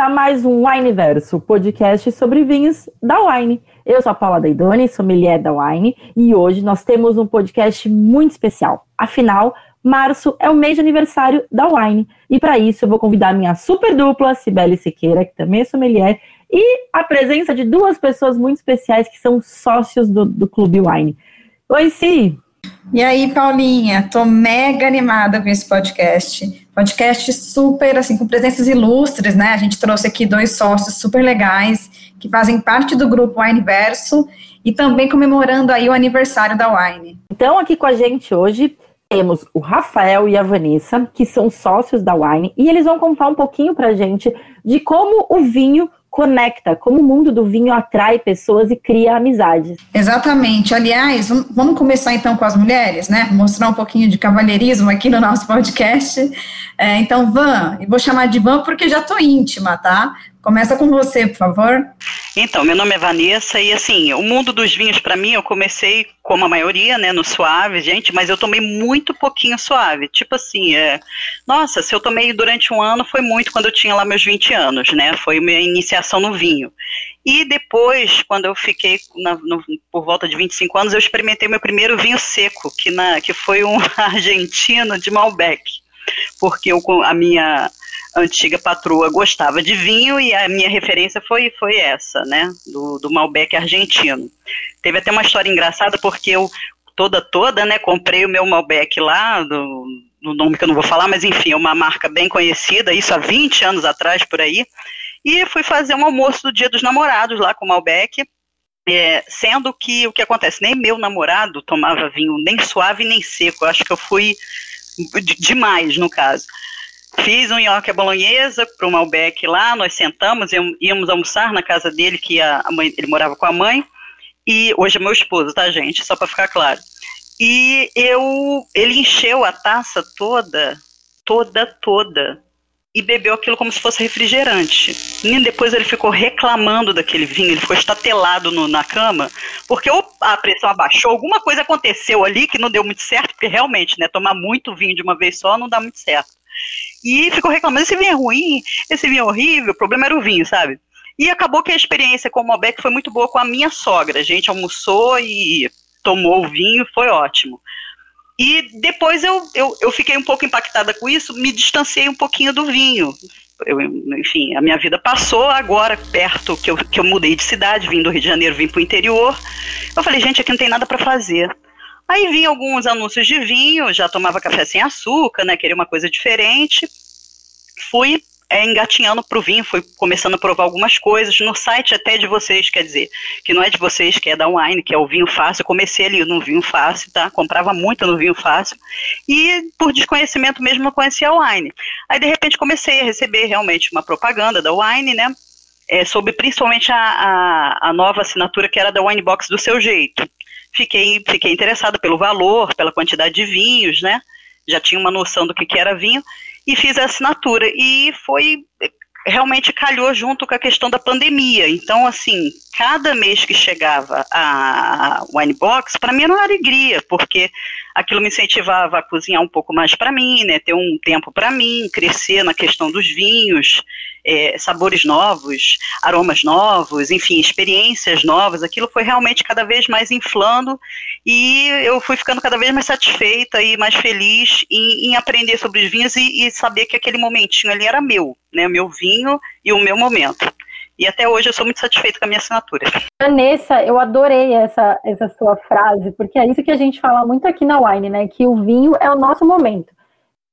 A mais um Wineverso, podcast sobre vinhos da Wine. Eu sou a Paula Deidoni, sommelier da Wine, e hoje nós temos um podcast muito especial. Afinal, março é o mês de aniversário da Wine, e para isso eu vou convidar minha super dupla, Cibele Siqueira, que também é sommelier, e a presença de duas pessoas muito especiais que são sócios do, do Clube Wine. Oi, Si! E aí, Paulinha, tô mega animada com esse podcast. Podcast super, assim, com presenças ilustres, né? A gente trouxe aqui dois sócios super legais que fazem parte do grupo Wineverso e também comemorando aí o aniversário da Wine. Então, aqui com a gente hoje temos o Rafael e a Vanessa, que são sócios da Wine, e eles vão contar um pouquinho pra gente de como o vinho conecta, como o mundo do vinho atrai pessoas e cria amizades. Exatamente. Aliás, vamos começar então com as mulheres, né? Mostrar um pouquinho de cavalheirismo aqui no nosso podcast. É, então, Van, e vou chamar de Van porque já tô íntima, tá? Começa com você, por favor. Então, meu nome é Vanessa e assim, o mundo dos vinhos para mim, eu comecei como a maioria, né, no suave, gente, mas eu tomei muito pouquinho suave. Tipo assim, é, nossa, se eu tomei durante um ano foi muito quando eu tinha lá meus 20 anos, né? Foi minha iniciação no vinho. E depois, quando eu fiquei na, no, por volta de 25 anos, eu experimentei meu primeiro vinho seco, que, na, que foi um argentino de Malbec. Porque eu, a minha antiga patroa gostava de vinho e a minha referência foi, foi essa, né, do, do Malbec argentino. Teve até uma história engraçada porque eu toda toda, né, comprei o meu Malbec lá do, no nome que eu não vou falar, mas enfim, é uma marca bem conhecida, isso há 20 anos atrás por aí, e fui fazer um almoço do Dia dos Namorados lá com o Malbec, é, sendo que o que acontece, nem meu namorado tomava vinho nem suave nem seco, eu acho que eu fui demais no caso. Fiz um nhoque à bolonhesa para o Malbec lá, nós sentamos, íamos almoçar na casa dele, que a, mãe, ele morava com a mãe, e hoje é meu esposo, tá, gente? Só para ficar claro. E eu, ele encheu a taça toda, toda, toda, e bebeu aquilo como se fosse refrigerante. E depois ele ficou reclamando daquele vinho, ele ficou estatelado no, na cama, porque a pressão abaixou, alguma coisa aconteceu ali que não deu muito certo, porque realmente, né, tomar muito vinho de uma vez só não dá muito certo. E ficou reclamando: esse vinho é ruim, esse vinho é horrível, o problema era o vinho, sabe? E acabou que a experiência com o Malbec foi muito boa com a minha sogra. A gente almoçou e tomou o vinho, foi ótimo. E depois eu, eu, eu fiquei um pouco impactada com isso, me distanciei um pouquinho do vinho. Eu, enfim, a minha vida passou agora perto que eu, que eu mudei de cidade, vim do Rio de Janeiro, vim para o interior. Eu falei, gente, aqui não tem nada para fazer. Aí vinha alguns anúncios de vinho, já tomava café sem açúcar, né? Queria uma coisa diferente. Fui é, engatinhando para o vinho, fui começando a provar algumas coisas. No site até de vocês, quer dizer, que não é de vocês, que é da Wine, que é o vinho fácil. Eu comecei ali no vinho fácil, tá? Comprava muito no vinho fácil. E por desconhecimento mesmo não conhecia a Wine. Aí de repente comecei a receber realmente uma propaganda da Wine, né? É, sobre principalmente a, a, a nova assinatura que era da Wine Box do seu jeito fiquei, fiquei interessada pelo valor, pela quantidade de vinhos, né? Já tinha uma noção do que, que era vinho e fiz a assinatura. E foi realmente calhou junto com a questão da pandemia. Então, assim, cada mês que chegava a Winebox, para mim era uma alegria, porque aquilo me incentivava a cozinhar um pouco mais para mim, né, ter um tempo para mim, crescer na questão dos vinhos, é, sabores novos, aromas novos, enfim, experiências novas. Aquilo foi realmente cada vez mais inflando e eu fui ficando cada vez mais satisfeita e mais feliz em, em aprender sobre os vinhos e, e saber que aquele momentinho ali era meu, né, meu vinho e o meu momento. E até hoje eu sou muito satisfeita com a minha assinatura. Vanessa, eu adorei essa, essa sua frase, porque é isso que a gente fala muito aqui na Wine, né? Que o vinho é o nosso momento.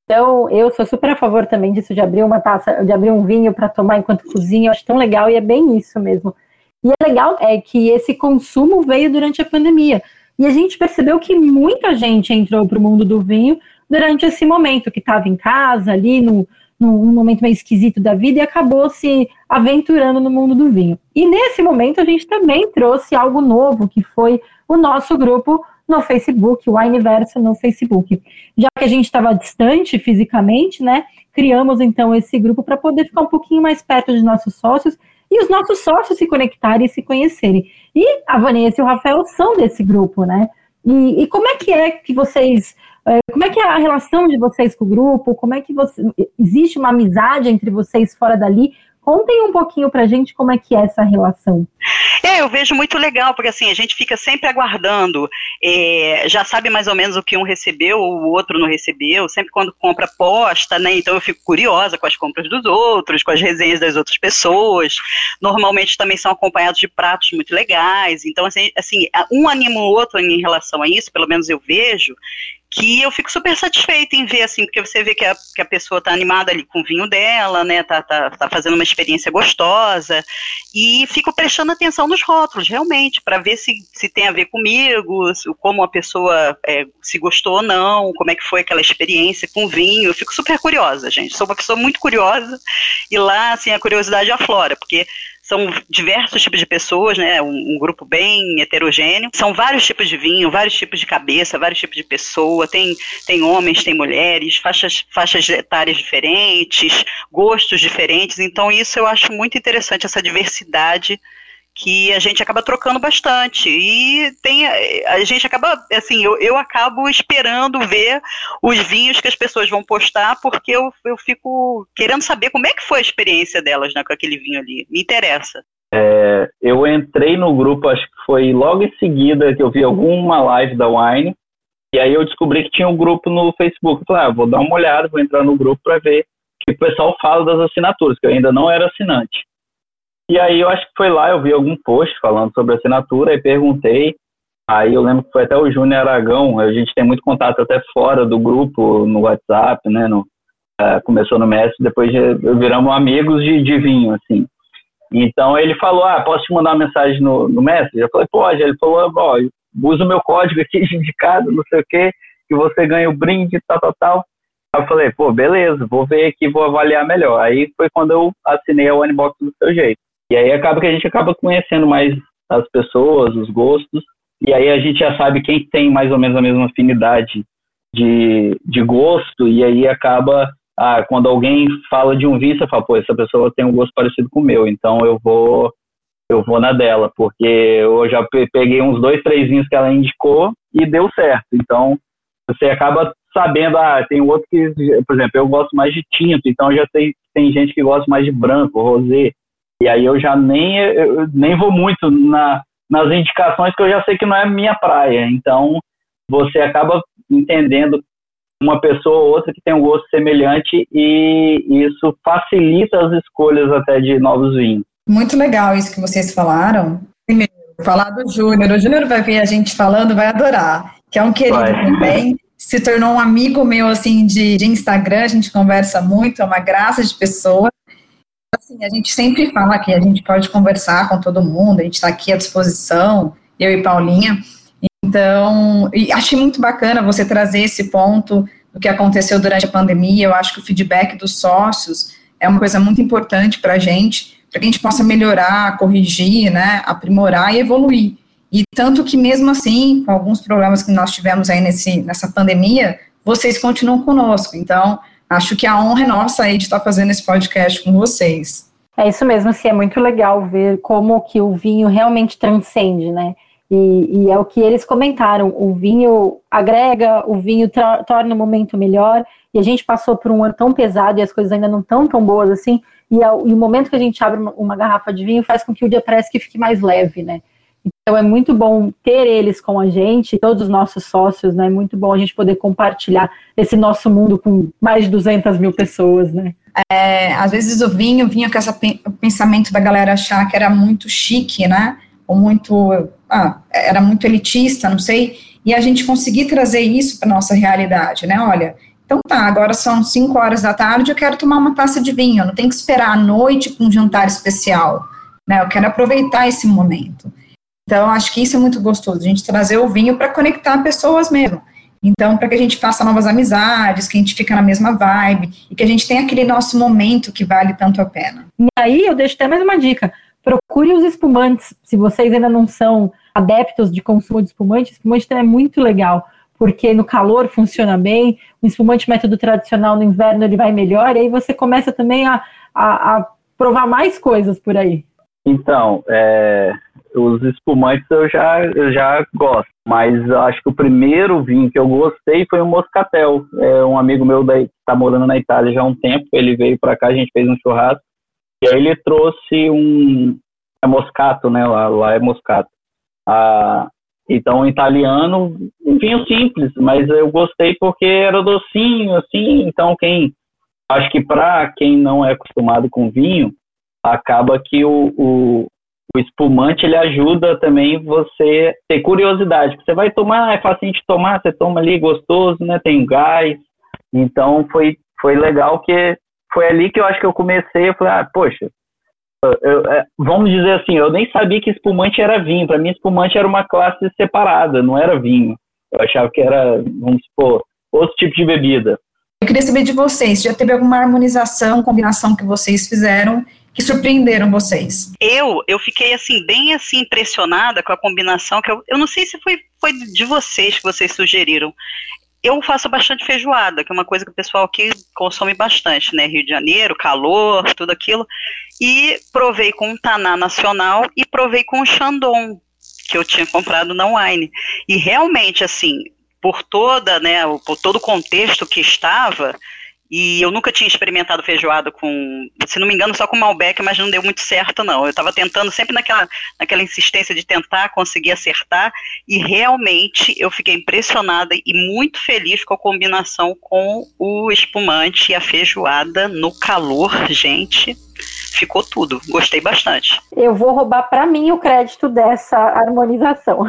Então, eu sou super a favor também disso, de abrir uma taça, de abrir um vinho para tomar enquanto cozinha, eu acho tão legal e é bem isso mesmo. E é legal é que esse consumo veio durante a pandemia. E a gente percebeu que muita gente entrou para o mundo do vinho durante esse momento, que estava em casa, ali no, num momento meio esquisito da vida e acabou se aventurando no mundo do vinho. E nesse momento a gente também trouxe algo novo, que foi o nosso grupo no Facebook, o Wineverso no Facebook. Já que a gente estava distante fisicamente, né, criamos então esse grupo para poder ficar um pouquinho mais perto de nossos sócios e os nossos sócios se conectarem e se conhecerem. E a Vanessa e o Rafael são desse grupo, né? E, e como é que é que vocês É, como é que é a relação de vocês com o grupo? Como é que você, existe uma amizade entre vocês fora dali? Contem um pouquinho pra gente como é que é essa relação. É, eu vejo muito legal, porque assim, a gente fica sempre aguardando, é, já sabe mais ou menos o que um recebeu, o outro não recebeu, sempre quando compra posta, né, então eu fico curiosa com as compras dos outros, com as resenhas das outras pessoas, normalmente também são acompanhados de pratos muito legais, então assim, assim um anima o outro em relação a isso, pelo menos eu vejo, que eu fico super satisfeita em ver, assim, porque você vê que a, que a pessoa tá animada ali com o vinho dela, né, tá, tá, tá fazendo uma experiência gostosa, e fico prestando atenção nos rótulos, realmente, para ver se, se tem a ver comigo, se, como a pessoa é, se gostou ou não, como é que foi aquela experiência com o vinho, eu fico super curiosa, gente, sou uma pessoa muito curiosa, e lá, assim, a curiosidade aflora, porque são diversos tipos de pessoas, né? Um, um, grupo bem heterogêneo. São vários tipos de vinho, vários tipos de cabeça, vários tipos de pessoa. Tem, tem homens, tem mulheres, faixas, faixas etárias diferentes, gostos diferentes. Então, isso eu acho muito interessante, essa diversidade que a gente acaba trocando bastante. E tem a gente acaba, assim, eu, eu acabo esperando ver os vinhos que as pessoas vão postar, porque eu, eu fico querendo saber como é que foi a experiência delas né, com aquele vinho ali. Me interessa. É, eu entrei no grupo, acho que foi logo em seguida que eu vi alguma live da Wine, e aí eu descobri que tinha um grupo no Facebook. Eu falei, ah, vou dar uma olhada, vou entrar no grupo para ver o que o pessoal fala das assinaturas, que eu ainda não era assinante. E aí eu acho que foi lá, eu vi algum post falando sobre assinatura e perguntei. Aí eu lembro que foi até o Júnior Aragão, a gente tem muito contato até fora do grupo, no WhatsApp, né? No, uh, começou no Mestre, depois de, viramos amigos de, de vinho, assim. Então ele falou, ah, posso te mandar uma mensagem no, no Mestre? Eu falei, pode. Ele falou, ó, usa o meu código aqui indicado, não sei o quê, que você ganha o brinde, tal, tal, tal. Aí eu falei, pô, beleza, vou ver aqui, vou avaliar melhor. Aí foi quando eu assinei a Onebox do seu jeito. E aí acaba que a gente acaba conhecendo mais as pessoas, os gostos, e aí a gente já sabe quem tem mais ou menos a mesma afinidade de, de gosto, e aí acaba, ah, quando alguém fala de um vinho, você fala, pô, essa pessoa tem um gosto parecido com o meu, então eu vou eu vou na dela, porque eu já peguei uns dois, três vinhos que ela indicou e deu certo. Então, você acaba sabendo, ah, tem outro que, por exemplo, eu gosto mais de tinto, então já sei tem gente que gosta mais de branco, rosé. E aí eu já nem, eu nem vou muito na, nas indicações que eu já sei que não é minha praia. Então, você acaba entendendo uma pessoa ou outra que tem um gosto semelhante e isso facilita as escolhas até de novos vinhos. Muito legal isso que vocês falaram. Primeiro, falar do Júnior. O Júnior vai ver a gente falando, vai adorar. Que é um querido vai. também. Se tornou um amigo meu, assim, de, de Instagram. A gente conversa muito, é uma graça de pessoa. Assim, a gente sempre fala que a gente pode conversar com todo mundo, a gente está aqui à disposição, eu e Paulinha. Então, e achei muito bacana você trazer esse ponto do que aconteceu durante a pandemia. Eu acho que o feedback dos sócios é uma coisa muito importante para a gente, para que a gente possa melhorar, corrigir, né, aprimorar e evoluir. E tanto que mesmo assim, com alguns problemas que nós tivemos aí nesse, nessa pandemia, vocês continuam conosco. Então, acho que a honra é nossa aí de estar fazendo esse podcast com vocês. É isso mesmo, sim, é muito legal ver como que o vinho realmente transcende, né? E, e é o que eles comentaram, o vinho agrega, o vinho torna o momento melhor, e a gente passou por um ano tão pesado e as coisas ainda não estão tão boas assim, e, ao, e, o momento que a gente abre uma, uma garrafa de vinho faz com que o dia parece que fique mais leve, né? Então é muito bom ter eles com a gente, todos os nossos sócios, né? É muito bom a gente poder compartilhar esse nosso mundo com mais de 200 mil pessoas, né? É, às vezes o vinho vinha com esse pensamento da galera achar que era muito chique, né? Ou muito, ah, era muito elitista, não sei. E a gente conseguir trazer isso para nossa realidade, né? Olha, então tá, agora são 5 horas da tarde, eu quero tomar uma taça de vinho, eu não tenho que esperar a noite para um jantar especial, né? Eu quero aproveitar esse momento. Então, acho que isso é muito gostoso, a gente trazer o vinho para conectar pessoas mesmo. Então, para que a gente faça novas amizades, que a gente fica na mesma vibe e que a gente tenha aquele nosso momento que vale tanto a pena. E aí, eu deixo até mais uma dica. Procure os espumantes, se vocês ainda não são adeptos de consumo de espumante, espumante é muito legal, porque no calor funciona bem, o espumante método tradicional no inverno ele vai melhor, e aí você começa também a, a, a provar mais coisas por aí. Então, é, os espumantes eu já, eu já gosto. mas acho que o primeiro vinho que eu gostei foi o Moscatel. É um amigo meu que está morando na Itália já há um tempo, ele veio para cá, a gente fez um churrasco, e aí ele trouxe um é moscato, né? Lá, lá é moscato. Ah, então, italiano, um vinho simples, mas eu gostei porque era docinho, assim. Então, quem acho que para quem não é acostumado com vinho, acaba que o, o, o espumante ele ajuda também você ter curiosidade. Você vai tomar, é fácil de tomar, você toma ali gostoso, né? Tem gás. Então foi foi legal que foi ali que eu acho que eu comecei, eu falei, ah, poxa, eu, é, vamos dizer assim, eu nem sabia que espumante era vinho. Para mim, espumante era uma classe separada, não era vinho. Eu achava que era, vamos supor, outro tipo de bebida. Eu queria saber de vocês, já teve alguma harmonização, combinação que vocês fizeram que surpreenderam vocês? Eu, eu fiquei assim bem assim impressionada com a combinação que eu, eu não sei se foi foi de vocês que vocês sugeriram. Eu faço bastante feijoada, que é uma coisa que o pessoal aqui consome bastante, né? Rio de Janeiro, calor, tudo aquilo. E provei com o Taná Nacional e provei com o Chandon, que eu tinha comprado na Wine. E realmente, assim, por toda, né, por todo o contexto que estava, e eu nunca tinha experimentado feijoada com, se não me engano, só com Malbec, mas não deu muito certo, não. Eu estava tentando sempre naquela, naquela insistência de tentar conseguir acertar, e realmente eu fiquei impressionada e muito feliz com a combinação com o espumante e a feijoada no calor, gente ficou tudo. Gostei bastante. Eu vou roubar para mim o crédito dessa harmonização,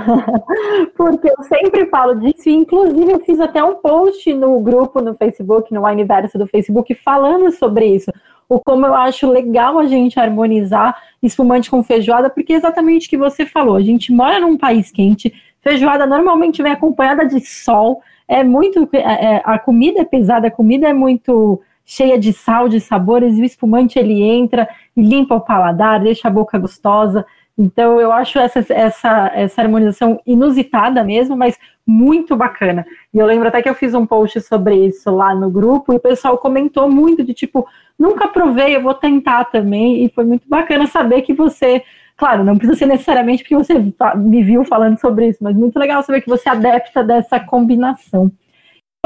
porque eu sempre falo disso. Inclusive, eu fiz até um post no grupo no Facebook, no Universo do Facebook, falando sobre isso. O como eu acho legal a gente harmonizar espumante com feijoada, porque é exatamente o que você falou. A gente mora num país quente, feijoada normalmente vem acompanhada de sol. É muito. É, é a comida é pesada, a comida é muito cheia de sal, de sabores, e o espumante ele entra e limpa o paladar, deixa a boca gostosa. Então eu acho essa, essa, essa harmonização inusitada mesmo, mas muito bacana. E eu lembro até que eu fiz um post sobre isso lá no grupo e o pessoal comentou muito de tipo, nunca provei, eu vou tentar também. E foi muito bacana saber que você, claro, não precisa ser necessariamente porque você me viu falando sobre isso, mas muito legal saber que você adepta dessa combinação.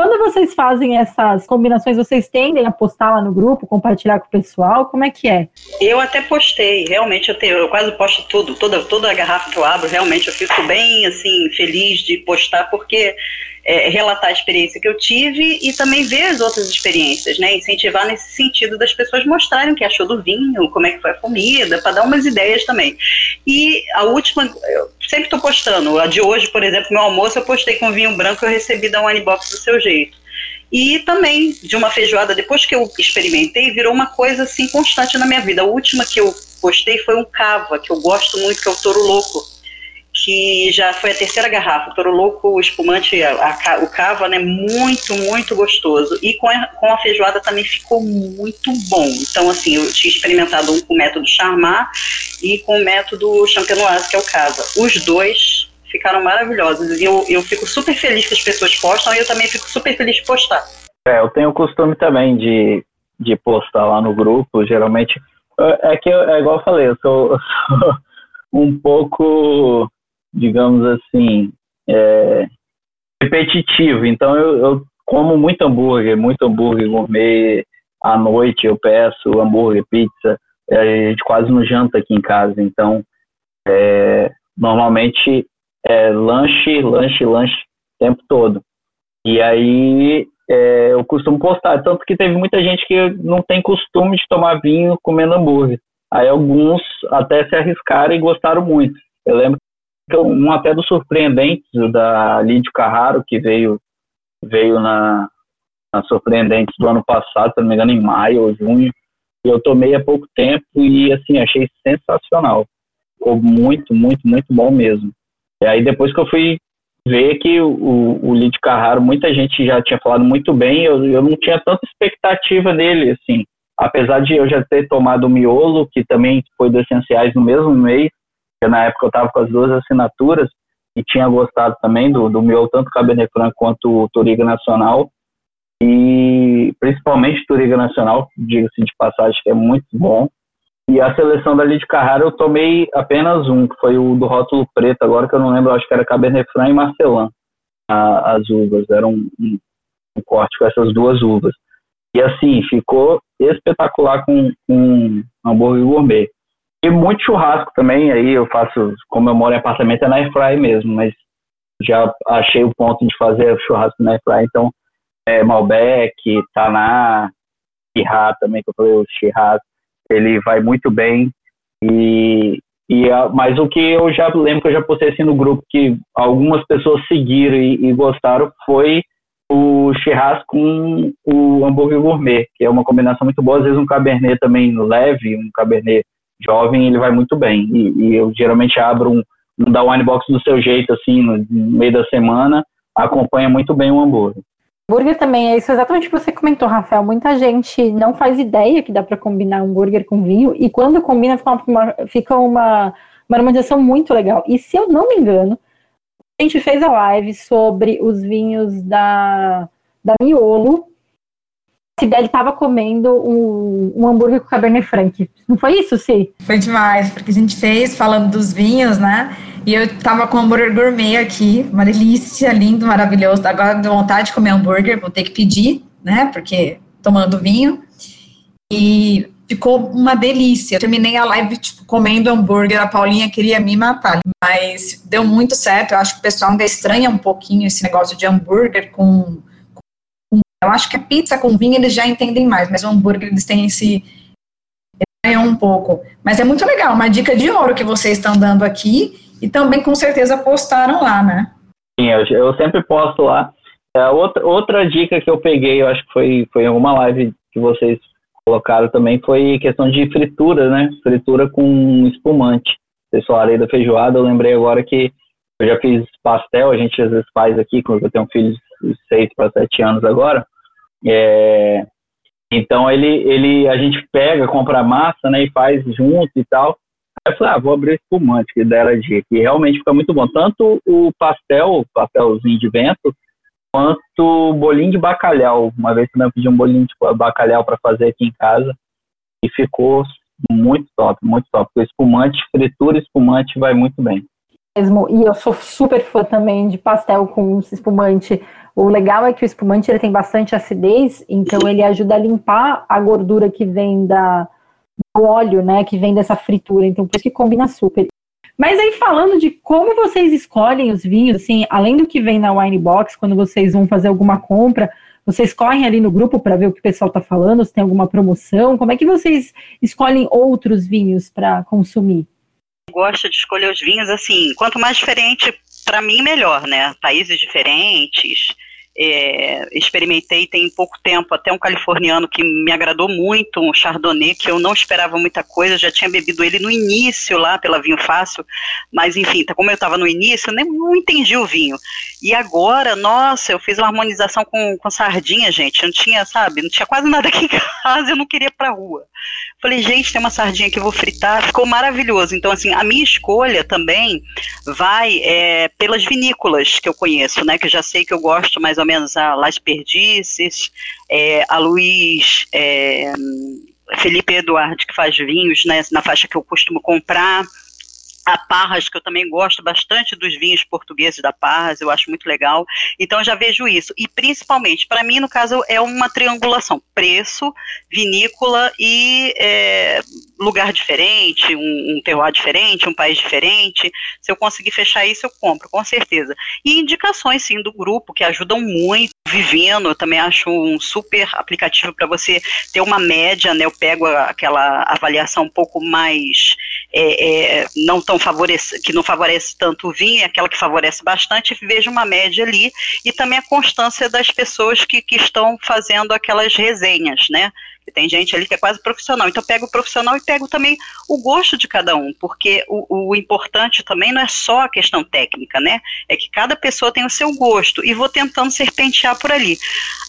Quando vocês fazem essas combinações, vocês tendem a postar lá no grupo, compartilhar com o pessoal? Como é que é? Eu até postei, realmente eu, tenho, eu quase posto tudo, toda, toda a garrafa que eu abro, realmente eu fico bem assim feliz de postar, porque é, relatar a experiência que eu tive e também ver as outras experiências, né? Incentivar nesse sentido das pessoas mostrarem o que achou do vinho, como é que foi a comida, para dar umas ideias também. E a última, eu sempre estou postando, a de hoje, por exemplo, meu almoço eu postei com vinho branco eu recebi da One Box do seu jeito. E também de uma feijoada, depois que eu experimentei, virou uma coisa assim constante na minha vida. A última que eu postei foi um cava, que eu gosto muito, que é o Toro Louco que já foi a terceira garrafa. Toro Louco, o espumante, a, a, o cava, né, muito, muito gostoso. E com a, com a feijoada também ficou muito bom. Então, assim, eu tinha experimentado um com o método Charmat e com o método Champenoise, que é o cava. Os dois ficaram maravilhosos. E eu, eu fico super feliz que as pessoas postam e eu também fico super feliz de postar. É, eu tenho o costume também de, de postar lá no grupo, geralmente. É, é que, é igual eu falei, eu sou, eu sou um pouco digamos assim, é, repetitivo. Então eu, eu, como muito hambúrguer, muito hambúrguer gourmet. À noite eu peço hambúrguer, pizza. É, a gente quase não janta aqui em casa. Então, é, normalmente é lanche, lanche, lanche o tempo todo. E aí é, eu costumo postar. Tanto que teve muita gente que não tem costume de tomar vinho comendo hambúrguer. Aí alguns até se arriscaram e gostaram muito. Eu lembro então, um até dos surpreendentes, da Lídio Carraro, que veio, veio na, na Surpreendentes do ano passado, se não me engano, em maio ou junho. Eu tomei há pouco tempo e, assim, achei sensacional. Ficou muito, muito, muito bom mesmo. E aí, depois que eu fui ver que o, o Carraro, muita gente já tinha falado muito bem, eu, eu não tinha tanta expectativa dele, assim. Apesar de eu já ter tomado o miolo, que também foi do Essenciais no mesmo mês, porque na época eu estava com as duas assinaturas e tinha gostado também do, do meu, tanto Cabernet Franc quanto o Toriga Nacional, e principalmente Toriga Nacional, diga-se de passagem, que é muito bom. E a seleção da de Carrara eu tomei apenas um, que foi o do rótulo preto, agora que eu não lembro, acho que era Cabernet Franc e Marcelin, a, as uvas, era um, um, um, corte com essas duas uvas. E assim, ficou espetacular com, com hambúrguer gourmet. E muito churrasco também, aí eu faço, como eu moro em apartamento, é na airfry mesmo, mas já achei o ponto de fazer churrasco na airfry, então é, Malbec, Taná, Chirá também, que eu falei, o Chirá, ele vai muito bem. E, e a, mas o que eu já lembro que eu já postei assim no grupo, que algumas pessoas seguiram e, e gostaram, foi o churrasco com o hambúrguer gourmet, que é uma combinação muito boa. Às vezes um cabernet também leve, um cabernet jovem, ele vai muito bem. E, e eu geralmente abro um, um da Wine Box do seu jeito, assim, no, no meio da semana, acompanha muito bem o hambúrguer. Hambúrguer também, é isso exatamente que você comentou, Rafael. Muita gente não faz ideia que dá para combinar hambúrguer com vinho, e quando combina, fica uma, fica uma, uma harmonização muito legal. E se eu não me engano, a gente fez a live sobre os vinhos da, da Miolo. A Cidade estava comendo um, um hambúrguer com Cabernet Franc. Não foi isso, Sim? Foi demais, porque a gente fez falando dos vinhos, né? E eu tava com hambúrguer gourmet aqui, uma delícia, lindo, maravilhoso. Agora deu vontade de comer hambúrguer, vou ter que pedir, né? Porque tomando vinho. E ficou uma delícia. Terminei a live, tipo, comendo hambúrguer. A Paulinha queria me matar. Mas deu muito certo. Eu acho que o pessoal ainda estranha um pouquinho esse negócio de hambúrguer com. Eu acho que a pizza com vinho eles já entendem mais, mas o hambúrguer eles têm esse. Estranham um pouco. Mas é muito legal. Uma dica de ouro que vocês estão dando aqui e também com certeza postaram lá, né? Sim, eu, eu sempre posto lá. É, outra, outra dica que eu peguei, eu acho que foi, foi em alguma live que vocês colocaram também, foi questão de fritura, né? Fritura com espumante. Vocês falaram da feijoada, eu lembrei agora que eu já fiz pastel, a gente às vezes faz aqui, quando eu tenho um filho de 6 para 7 anos agora. É, então ele, ele, a gente pega, compra a massa, né, e faz junto e tal. Aí eu falei, ah, vou abrir espumante que dera de que realmente fica muito bom. Tanto o pastel, pastelzinho de vento, quanto o bolinho de bacalhau. Uma vez também eu pedi um bolinho de bacalhau para fazer aqui em casa e ficou muito top, muito top. O espumante, fritura espumante vai muito bem. Mesmo, e eu sou super fã também de pastel com espumante. O legal é que o espumante ele tem bastante acidez, então ele ajuda a limpar a gordura que vem da, o óleo, né, que vem dessa fritura, então por isso que combina super. Mas aí falando de como vocês escolhem os vinhos, assim, além do que vem na Wine Box, quando vocês vão fazer alguma compra, vocês correm ali no grupo para ver o que o pessoal está falando, se tem alguma promoção, como é que vocês escolhem outros vinhos para consumir? Gosto de escolher os vinhos assim, quanto mais diferente, para mim melhor, né? Países diferentes, é, experimentei tem pouco tempo até um californiano que me agradou muito, um Chardonnay, que eu não esperava muita coisa, já tinha bebido ele no início lá pela Vinho Fácil, mas enfim, tá, como eu estava no início, nem não entendi o vinho. E agora, nossa, eu fiz uma harmonização com, com sardinha, gente, não tinha, sabe, não tinha quase nada aqui em casa, eu não queria ir pra rua. Falei, gente, tem uma sardinha que eu vou fritar, ficou maravilhoso. Então, assim, a minha escolha também vai é, pelas vinícolas que eu conheço, né? Que eu já sei que eu gosto mais ou menos a Las Perdices, é, a Luiz é, Felipe Eduardo, que faz vinhos, né? Na faixa que eu costumo comprar a Parras, que eu também gosto bastante dos vinhos portugueses da Parras, eu acho muito legal. Então já vejo isso. E principalmente, para mim, no caso, é uma triangulação: preço, vinícola e é, lugar diferente, um, um terroir diferente, um país diferente. Se eu conseguir fechar isso, eu compro, com certeza. E indicações, sim, do grupo, que ajudam muito. Vivendo, eu também acho um super aplicativo para você ter uma média, né? Eu pego aquela avaliação um pouco mais é, é, não tão favorece, que não favorece tanto o vinho, é aquela que favorece bastante, vejo uma média ali, e também a constância das pessoas que, que estão fazendo aquelas resenhas, né? Tem gente ali que é quase profissional. Então, pego o profissional e pego também o gosto de cada um, porque o, o, importante também não é só a questão técnica, né? É que cada pessoa tem o seu gosto e vou tentando serpentear por ali.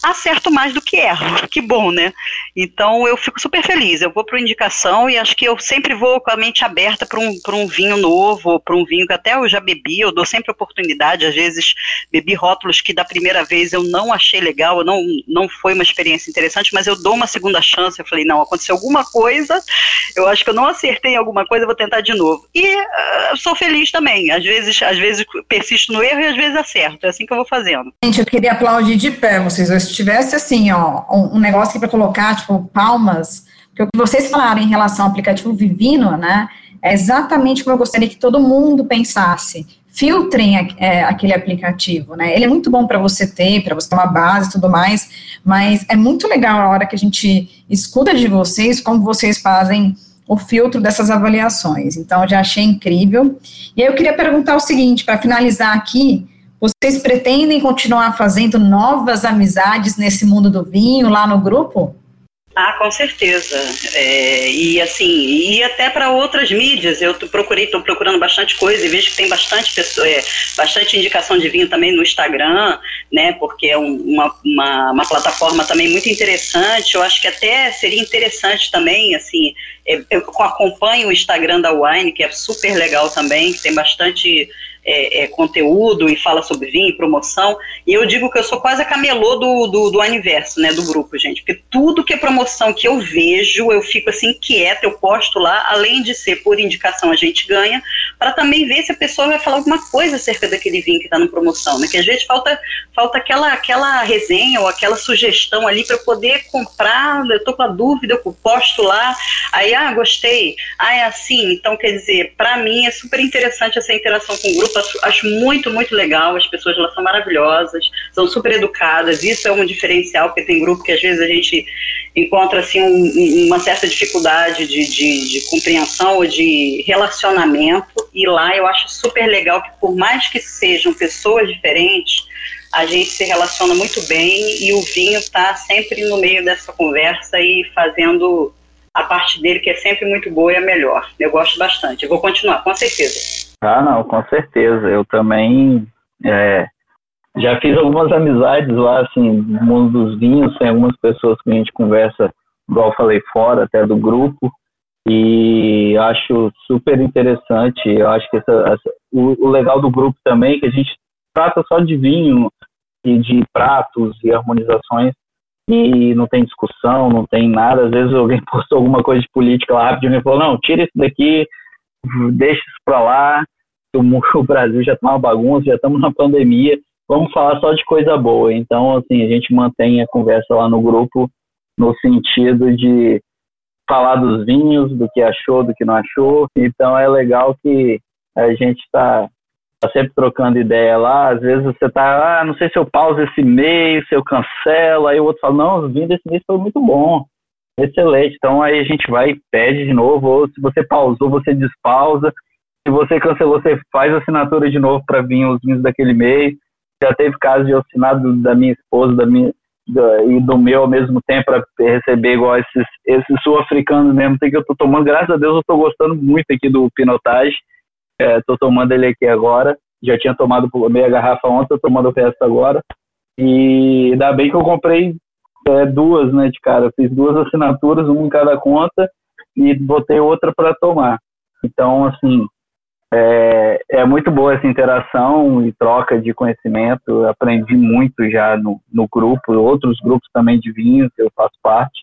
Acerto mais do que erro, que bom, né? Então, eu fico super feliz. Eu vou para indicação e acho que eu sempre vou com a mente aberta para um, um vinho novo, para um vinho que até eu já bebi, eu dou sempre oportunidade, às vezes bebi rótulos que da primeira vez eu não achei legal, não, não foi uma experiência interessante, mas eu dou uma segunda chance, eu falei, não, aconteceu alguma coisa, eu acho que eu não acertei alguma coisa, vou tentar de novo. E uh, sou feliz também, às vezes, às vezes persisto no erro e às vezes acerto, é assim que eu vou fazendo. Gente, eu queria aplaudir de pé vocês, se tivesse assim, ó, um, um negócio aqui para colocar, tipo, palmas, porque o que vocês falaram em relação ao aplicativo Vivino, né, é exatamente como eu gostaria que todo mundo pensasse. Filtrem é, aquele aplicativo, né? Ele é muito bom para você ter, para você ter uma base e tudo mais, mas é muito legal a hora que a gente escuta de vocês como vocês fazem o filtro dessas avaliações. Então, eu já achei incrível. E aí eu queria perguntar o seguinte, para finalizar aqui, vocês pretendem continuar fazendo novas amizades nesse mundo do vinho lá no grupo? Ah, com certeza. É, e assim, e até para outras mídias. Eu procurei, estou procurando bastante coisa e vejo que tem bastante pessoa, é, bastante indicação de vinho também no Instagram, né? Porque é um, uma, uma, uma, plataforma também muito interessante. Eu acho que até seria interessante também, assim, é, eu acompanho o Instagram da Wine, que é super legal também, que tem bastante é, é, conteúdo e fala sobre vinho e promoção. E eu digo que eu sou quase a camelô do, do, do aniverso, né, do grupo, gente. Porque tudo que é promoção que eu vejo, eu fico assim quieta, eu posto lá, além de ser por indicação a gente ganha, para também ver se a pessoa vai falar alguma coisa acerca daquele vinho que está na promoção, né? Que às vezes falta, falta aquela, aquela resenha ou aquela sugestão ali para poder comprar, eu tô com a dúvida, eu posto lá, aí, ah, gostei, ah, é assim. Então, quer dizer, para mim é super interessante essa interação com o grupo acho muito, muito legal. As pessoas lá são maravilhosas, são super educadas. Isso é um diferencial, porque tem grupo que às vezes a gente encontra assim um, uma certa dificuldade de, de, de compreensão ou de relacionamento. E lá eu acho super legal que, por mais que sejam pessoas diferentes, a gente se relaciona muito bem e o vinho está sempre no meio dessa conversa e fazendo a parte dele, que é sempre muito boa e a melhor. Eu gosto bastante. Eu vou continuar, com certeza. Ah, não, com certeza. Eu também é, já fiz algumas amizades lá, assim, no mundo dos vinhos, tem algumas pessoas que a gente conversa, igual falei, fora até do grupo, e acho super interessante. Eu acho que essa, essa, o, o legal do grupo também é que a gente trata só de vinho e de pratos e harmonizações e não tem discussão, não tem nada. Às vezes alguém postou alguma coisa de política lá e falou, não, tira isso daqui, deixa isso para lá, o, Brasil já está uma bagunça, já estamos na pandemia, vamos falar só de coisa boa. Então, assim, a gente mantém a conversa lá no grupo no sentido de falar dos vinhos, do que achou, do que não achou. Então, é legal que a gente está tá sempre trocando ideia lá. Às vezes você está, ah, não sei se eu pauso esse mês, se eu cancelo. Aí o outro fala, não, os vinhos desse mês foi muito bom. Excelente. Então, aí a gente vai e pede de novo. Ou se você pausou, você despausa se você cancelou, você faz assinatura de novo para vir os vinhos daquele mês. Já teve caso de eu assinar da minha esposa da minha, e do meu ao mesmo tempo para receber igual esses, esses sul-africanos mesmo. Que eu estou tomando, graças a Deus, eu estou gostando muito aqui do Pinotage. Estou é, tomando ele aqui agora. Já tinha tomado meia garrafa ontem, estou tomando o resto agora. E ainda bem que eu comprei é, duas, né, de cara. Fiz duas assinaturas, uma em cada conta, e botei outra para tomar. Então, assim, é, é, muito boa essa interação e troca de conhecimento. Eu aprendi muito já no, no grupo, outros grupos também de vinho que eu faço parte.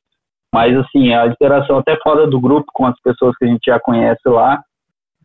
Mas, assim, a interação até fora do grupo com as pessoas que a gente já conhece lá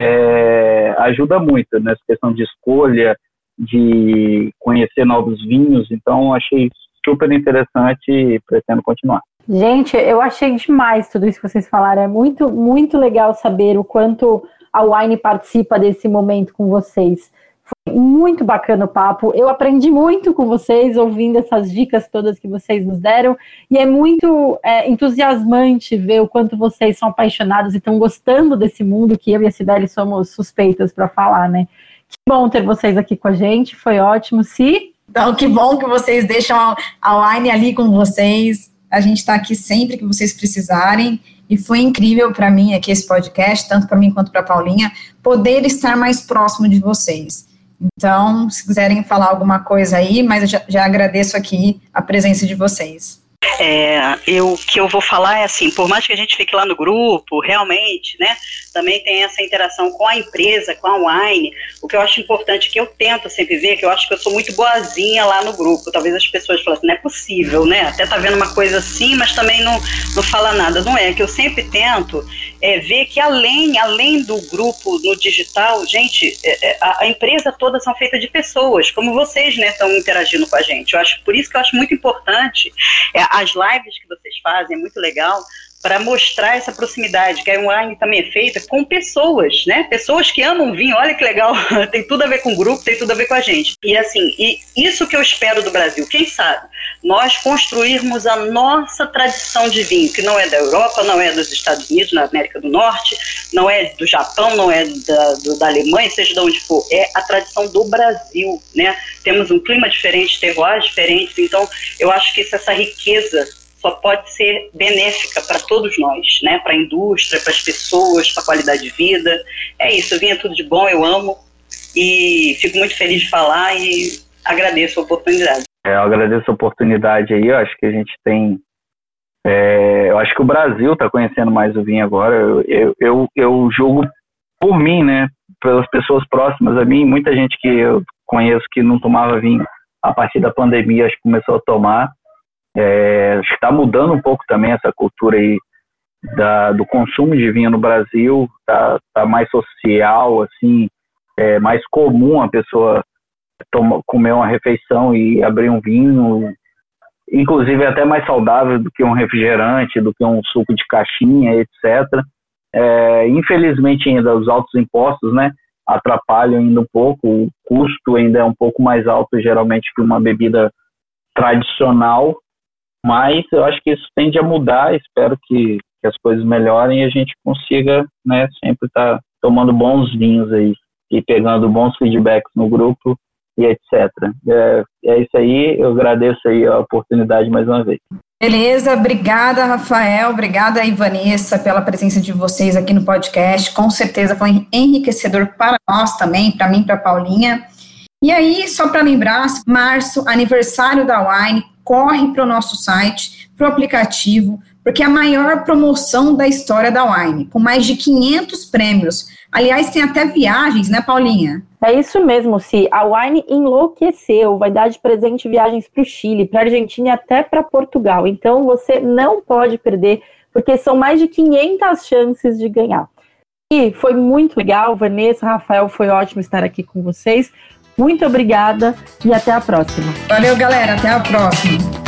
é, ajuda muito nessa questão de escolha, de conhecer novos vinhos. Então, achei super interessante e pretendo continuar. Gente, eu achei demais tudo isso que vocês falaram. É muito, muito legal saber o quanto a Wine participa desse momento com vocês. Foi muito bacana o papo. Eu aprendi muito com vocês, ouvindo essas dicas todas que vocês nos deram. E é muito é, entusiasmante ver o quanto vocês são apaixonados e estão gostando desse mundo que eu e a Sibeli somos suspeitas para falar, né? Que bom ter vocês aqui com a gente, foi ótimo. Se. Então, que bom que vocês deixam a Wine ali com vocês. A gente está aqui sempre que vocês precisarem. E foi incrível para mim aqui esse podcast, tanto para mim quanto para Paulinha, poder estar mais próximo de vocês. Então, se quiserem falar alguma coisa aí, mas eu já, já agradeço aqui a presença de vocês. É, eu, o que eu vou falar é assim, por mais que a gente fique lá no grupo, realmente, né, também tem essa interação com a empresa, com a Wine, o que eu acho importante, que eu tento sempre ver, que eu acho que eu sou muito boazinha lá no grupo, talvez as pessoas falem assim, não é possível, né, até tá vendo uma coisa assim, mas também não, não fala nada, não é, que eu sempre tento é, ver que além, além do grupo no digital, gente, é, é a, a, empresa toda são feitas de pessoas, como vocês, né, estão interagindo com a gente, eu acho, por isso que eu acho muito importante, é, as lives que vocês fazem, é muito legal, para mostrar essa proximidade, que a wine também é feita com pessoas, né? Pessoas que amam vinho, olha que legal, tem tudo a ver com o grupo, tem tudo a ver com a gente. E assim, e isso que eu espero do Brasil, quem sabe? Nós construirmos a nossa tradição de vinho, que não é da Europa, não é dos Estados Unidos, na América do Norte, não é do Japão, não é da, do, da Alemanha, seja de onde for, é a tradição do Brasil, né? Temos um clima diferente, terroirs diferentes, então eu acho que essa riqueza só pode ser benéfica para todos nós, né? Para a indústria, para as pessoas, para a qualidade de vida. É isso, vinha tudo de bom, eu amo e fico muito feliz de falar e agradeço a oportunidade. É, eu agradeço a oportunidade aí, eu acho que a gente tem é, eu acho que o Brasil está conhecendo mais o vinho agora. Eu, eu, eu, julgo por mim, né? Pelas pessoas próximas a mim, muita gente que eu conheço que não tomava vinho a partir da pandemia, acho que começou a tomar. É, está mudando um pouco também essa cultura aí da, do consumo de vinho no Brasil, está tá mais social, assim, é mais comum a pessoa comer uma refeição e abrir um vinho, inclusive é até mais saudável do que um refrigerante, do que um suco de caixinha, etc. É, infelizmente ainda os altos impostos, né, atrapalham ainda um pouco, o custo ainda é um pouco mais alto geralmente que uma bebida tradicional, mas eu acho que isso tende a mudar, espero que, que as coisas melhorem e a gente consiga né, sempre estar tá tomando bons vinhos aí e pegando bons feedbacks no grupo e etc. É, é isso aí, eu agradeço aí a oportunidade mais uma vez. Beleza, obrigada, Rafael, obrigada aí, Vanessa, pela presença de vocês aqui no podcast. Com certeza foi enriquecedor para nós também, para mim, para Paulinha. E aí, só para lembrar, março, aniversário da Wine, corre para o nosso site, para o aplicativo, porque é a maior promoção da história da Wine, com mais de 500 prêmios. Aliás, tem até viagens, né, Paulinha? É isso mesmo, Se A Wine enlouqueceu, vai dar de presente viagens para o Chile, para a Argentina e até para Portugal. Então você não pode perder, porque são mais de 500 chances de ganhar. E foi muito legal, Vanessa, Rafael, foi ótimo estar aqui com vocês. Muito obrigada e até a próxima. Valeu, galera. Até a próxima.